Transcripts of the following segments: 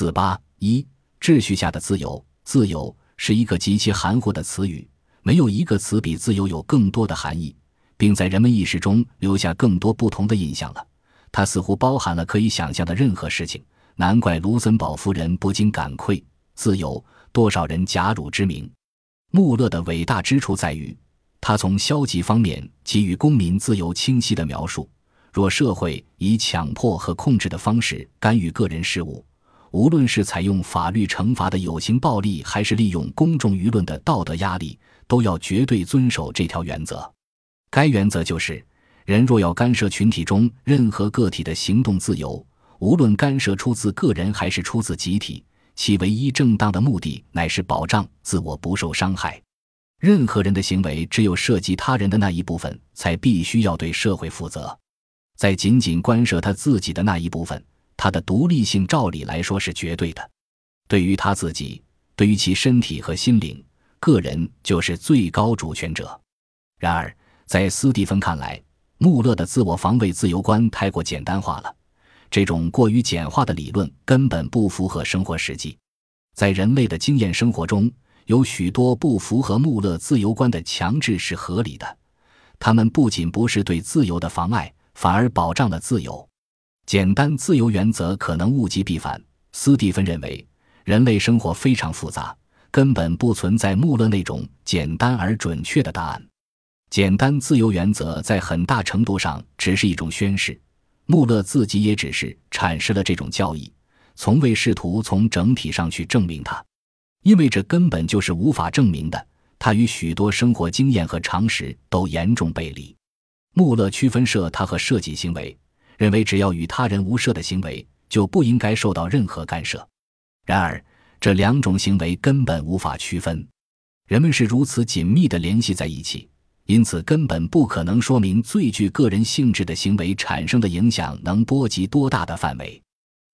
四八一秩序下的自由，自由是一个极其含糊的词语，没有一个词比自由有更多的含义，并在人们意识中留下更多不同的印象了。它似乎包含了可以想象的任何事情，难怪卢森堡夫人不禁感愧：自由，多少人假汝之名。穆勒的伟大之处在于，他从消极方面给予公民自由清晰的描述。若社会以强迫和控制的方式干预个人事务，无论是采用法律惩罚的有形暴力，还是利用公众舆论的道德压力，都要绝对遵守这条原则。该原则就是：人若要干涉群体中任何个体的行动自由，无论干涉出自个人还是出自集体，其唯一正当的目的乃是保障自我不受伤害。任何人的行为，只有涉及他人的那一部分，才必须要对社会负责。在仅仅关涉他自己的那一部分，他的独立性照理来说是绝对的。对于他自己，对于其身体和心灵，个人就是最高主权者。然而，在斯蒂芬看来，穆勒的自我防卫自由观太过简单化了。这种过于简化的理论根本不符合生活实际。在人类的经验生活中，有许多不符合穆勒自由观的强制是合理的。他们不仅不是对自由的妨碍。反而保障了自由。简单自由原则可能物极必反。斯蒂芬认为，人类生活非常复杂，根本不存在穆勒那种简单而准确的答案。简单自由原则在很大程度上只是一种宣誓。穆勒自己也只是阐释了这种教义，从未试图从整体上去证明它，因为这根本就是无法证明的。它与许多生活经验和常识都严重背离。穆勒区分设他和设计行为，认为只要与他人无涉的行为就不应该受到任何干涉。然而，这两种行为根本无法区分，人们是如此紧密地联系在一起，因此根本不可能说明最具个人性质的行为产生的影响能波及多大的范围。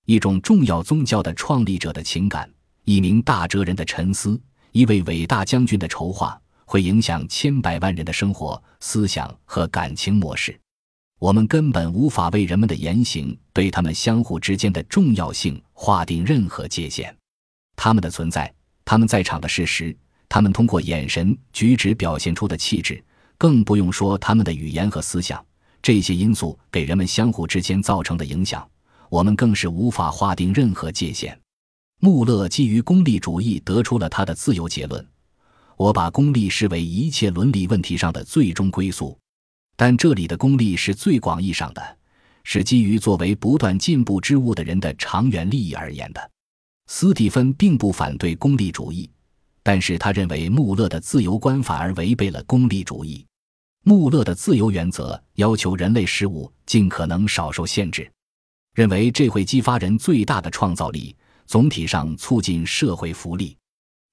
一种重要宗教的创立者的情感，一名大哲人的沉思，一位伟大将军的筹划。会影响千百万人的生活、思想和感情模式。我们根本无法为人们的言行对他们相互之间的重要性划定任何界限。他们的存在，他们在场的事实，他们通过眼神、举止表现出的气质，更不用说他们的语言和思想。这些因素给人们相互之间造成的影响，我们更是无法划定任何界限。穆勒基于功利主义得出了他的自由结论。我把功利视为一切伦理问题上的最终归宿，但这里的功利是最广义上的，是基于作为不断进步之物的人的长远利益而言的。斯蒂芬并不反对功利主义，但是他认为穆勒的自由观反而违背了功利主义。穆勒的自由原则要求人类事物尽可能少受限制，认为这会激发人最大的创造力，总体上促进社会福利。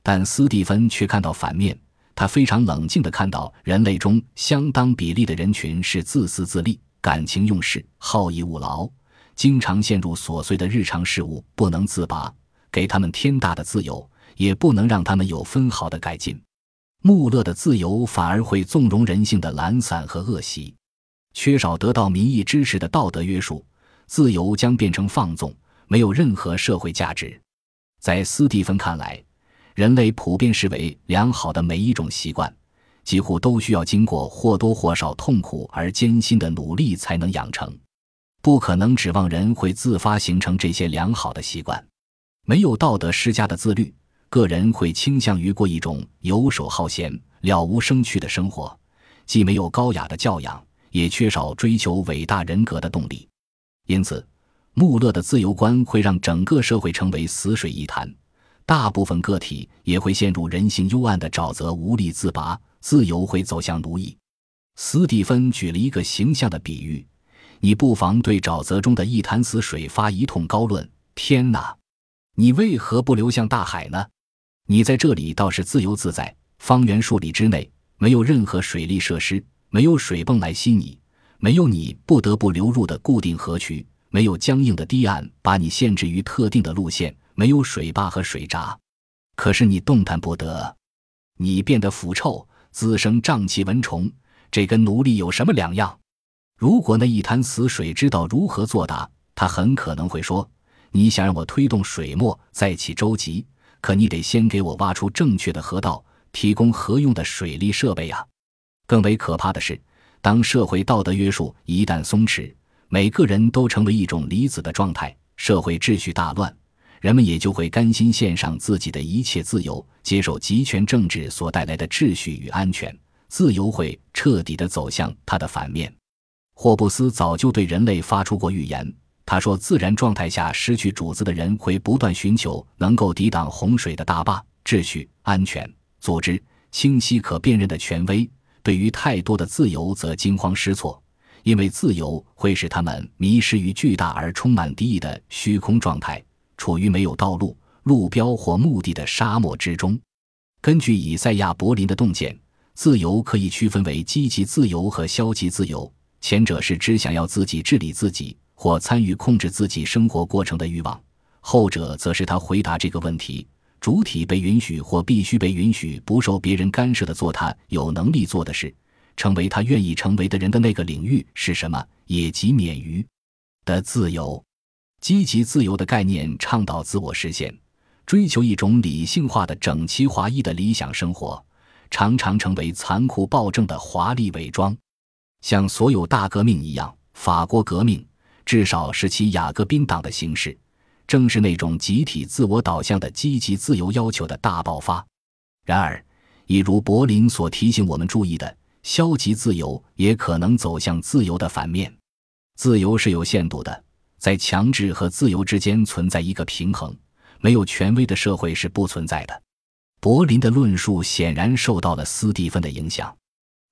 但斯蒂芬却看到反面，他非常冷静地看到，人类中相当比例的人群是自私自利、感情用事、好逸恶劳，经常陷入琐碎的日常事务不能自拔。给他们天大的自由，也不能让他们有分毫的改进。穆勒的自由反而会纵容人性的懒散和恶习，缺少得到民意支持的道德约束，自由将变成放纵，没有任何社会价值。在斯蒂芬看来。人类普遍视为良好的每一种习惯，几乎都需要经过或多或少痛苦而艰辛的努力才能养成，不可能指望人会自发形成这些良好的习惯。没有道德施加的自律，个人会倾向于过一种游手好闲、了无生趣的生活，既没有高雅的教养，也缺少追求伟大人格的动力。因此，穆勒的自由观会让整个社会成为死水一潭。大部分个体也会陷入人性幽暗的沼泽，无力自拔，自由会走向奴役。斯蒂芬举了一个形象的比喻：你不妨对沼泽中的一潭死水发一通高论。天哪，你为何不流向大海呢？你在这里倒是自由自在，方圆数里之内没有任何水利设施，没有水泵来吸你，没有你不得不流入的固定河渠，没有僵硬的堤岸把你限制于特定的路线。没有水坝和水闸，可是你动弹不得，你变得腐臭，滋生瘴气蚊虫，这跟奴隶有什么两样？如果那一潭死水知道如何作答，他很可能会说：“你想让我推动水墨再起舟楫，可你得先给我挖出正确的河道，提供合用的水利设备呀。更为可怕的是，当社会道德约束一旦松弛，每个人都成为一种离子的状态，社会秩序大乱，人们也就会甘心献上自己的一切自由，接受集权政治所带来的秩序与安全，自由会彻底的走向它的反面。霍布斯早就对人类发出过预言。他说：“自然状态下失去主子的人会不断寻求能够抵挡洪水的大坝、秩序、安全、组织、清晰可辨认的权威。对于太多的自由，则惊慌失措，因为自由会使他们迷失于巨大而充满敌意的虚空状态，处于没有道路、路标或目的的沙漠之中。”根据以赛亚·柏林的洞见，自由可以区分为积极自由和消极自由，前者是只想要自己治理自己。或参与控制自己生活过程的欲望，后者则是他回答这个问题：主体被允许或必须被允许不受别人干涉的做他有能力做的事，成为他愿意成为的人的那个领域是什么，也即免于的自由。积极自由的概念倡导自我实现，追求一种理性化的整齐划一的理想生活，常常成为残酷暴政的华丽伪装。像所有大革命一样，法国革命。至少是其雅各宾党的形式，正是那种集体自我导向的积极自由要求的大爆发。然而，一如柏林所提醒我们注意的，消极自由也可能走向自由的反面。自由是有限度的，在强制和自由之间存在一个平衡。没有权威的社会是不存在的。柏林的论述显然受到了斯蒂芬的影响，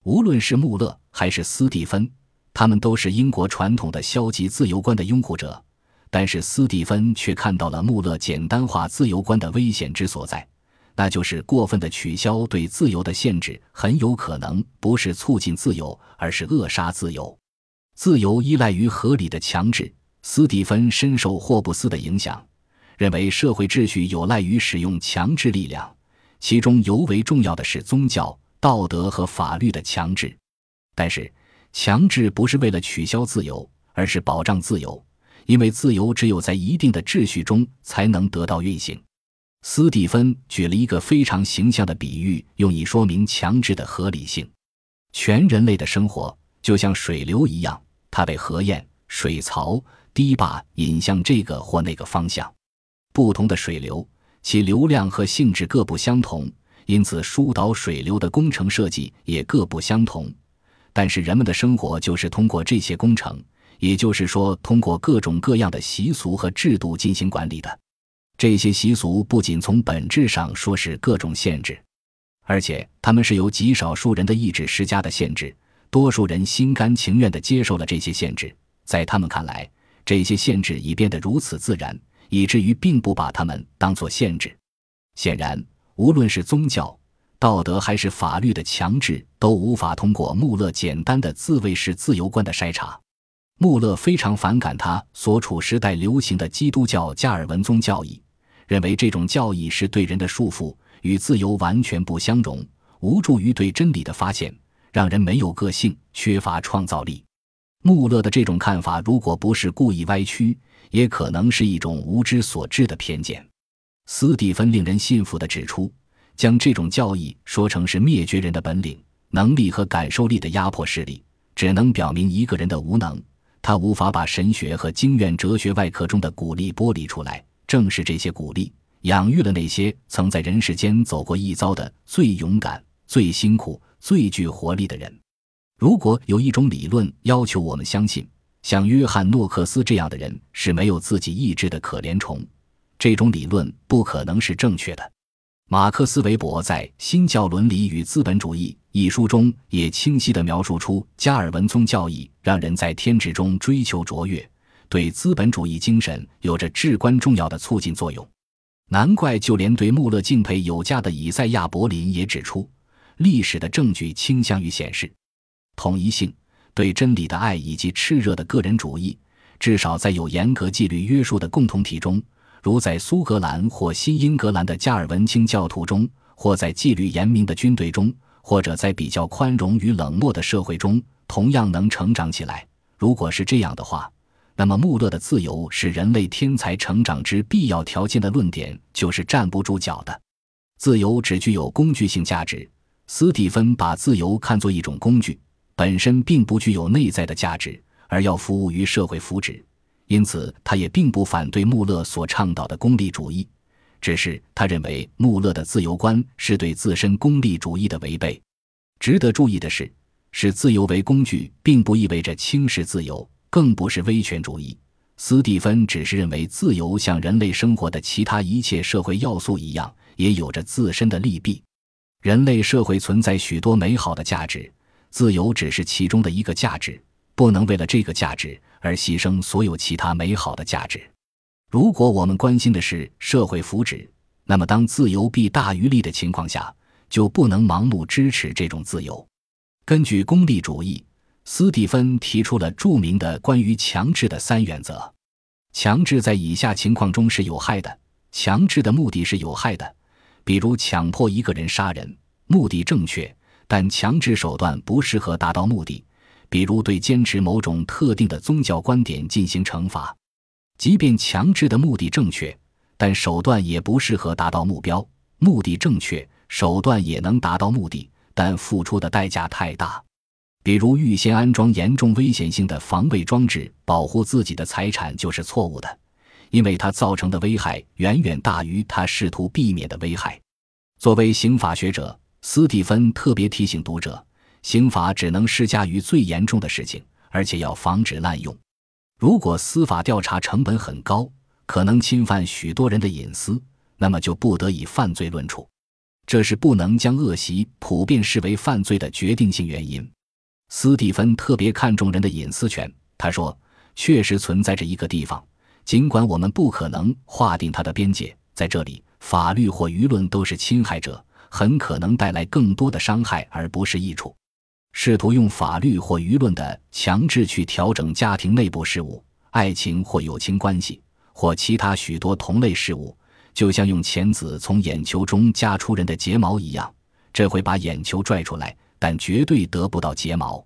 无论是穆勒还是斯蒂芬。他们都是英国传统的消极自由观的拥护者，但是斯蒂芬却看到了穆勒简单化自由观的危险之所在，那就是过分的取消对自由的限制，很有可能不是促进自由，而是扼杀自由。自由依赖于合理的强制。斯蒂芬深受霍布斯的影响，认为社会秩序有赖于使用强制力量，其中尤为重要的是宗教、道德和法律的强制。但是。强制不是为了取消自由，而是保障自由，因为自由只有在一定的秩序中才能得到运行。斯蒂芬举了一个非常形象的比喻，用以说明强制的合理性。全人类的生活就像水流一样，它被河堰、水槽、堤坝引向这个或那个方向。不同的水流，其流量和性质各不相同，因此疏导水流的工程设计也各不相同。但是人们的生活就是通过这些工程，也就是说，通过各种各样的习俗和制度进行管理的。这些习俗不仅从本质上说是各种限制，而且他们是由极少数人的意志施加的限制。多数人心甘情愿地接受了这些限制，在他们看来，这些限制已变得如此自然，以至于并不把它们当作限制。显然，无论是宗教。道德还是法律的强制都无法通过穆勒简单的自卫式自由观的筛查。穆勒非常反感他所处时代流行的基督教加尔文宗教义，认为这种教义是对人的束缚，与自由完全不相容，无助于对真理的发现，让人没有个性，缺乏创造力。穆勒的这种看法，如果不是故意歪曲，也可能是一种无知所致的偏见。斯蒂芬令人信服地指出。将这种教义说成是灭绝人的本领、能力和感受力的压迫势力，只能表明一个人的无能。他无法把神学和经验哲学外壳中的鼓励剥离出来。正是这些鼓励，养育了那些曾在人世间走过一遭的最勇敢、最辛苦、最具活力的人。如果有一种理论要求我们相信，像约翰·诺克斯这样的人是没有自己意志的可怜虫，这种理论不可能是正确的。马克思韦伯在《新教伦理与资本主义》一书中也清晰地描述出加尔文宗教义让人在天职中追求卓越，对资本主义精神有着至关重要的促进作用。难怪就连对穆勒敬佩有加的以赛亚·柏林也指出，历史的证据倾向于显示，统一性、对真理的爱以及炽热的个人主义，至少在有严格纪律约束的共同体中。如在苏格兰或新英格兰的加尔文清教徒中，或在纪律严明的军队中，或者在比较宽容与冷漠的社会中，同样能成长起来。如果是这样的话，那么穆勒的自由是人类天才成长之必要条件的论点就是站不住脚的。自由只具有工具性价值。斯蒂芬把自由看作一种工具，本身并不具有内在的价值，而要服务于社会福祉。因此，他也并不反对穆勒所倡导的功利主义，只是他认为穆勒的自由观是对自身功利主义的违背。值得注意的是，视自由为工具，并不意味着轻视自由，更不是威权主义。斯蒂芬只是认为，自由像人类生活的其他一切社会要素一样，也有着自身的利弊。人类社会存在许多美好的价值，自由只是其中的一个价值，不能为了这个价值而牺牲所有其他美好的价值。如果我们关心的是社会福祉，那么当自由弊大于利的情况下，就不能盲目支持这种自由。根据功利主义，斯蒂芬提出了著名的关于强制的三原则：强制在以下情况中是有害的，强制的目的是有害的。比如强迫一个人杀人，目的正确，但强制手段不适合达到目的。比如对坚持某种特定的宗教观点进行惩罚，即便强制的目的正确，但手段也不适合达到目标。目的正确，手段也能达到目的，但付出的代价太大。比如预先安装严重危险性的防卫装置，保护自己的财产就是错误的。因为它造成的危害远远大于他试图避免的危害。作为刑法学者，斯蒂芬特别提醒读者：刑法只能施加于最严重的事情，而且要防止滥用。如果司法调查成本很高，可能侵犯许多人的隐私，那么就不得以犯罪论处。这是不能将恶习普遍视为犯罪的决定性原因。斯蒂芬特别看重人的隐私权。他说：“确实存在着一个地方。”尽管我们不可能划定它的边界，在这里，法律或舆论都是侵害者，很可能带来更多的伤害而不是益处。试图用法律或舆论的强制去调整家庭内部事务、爱情或友情关系，或其他许多同类事物，就像用钳子从眼球中夹出人的睫毛一样，这会把眼球拽出来，但绝对得不到睫毛。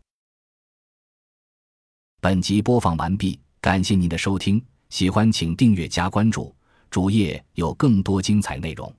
本集播放完毕，感谢您的收听。喜欢请订阅加关注，主页有更多精彩内容。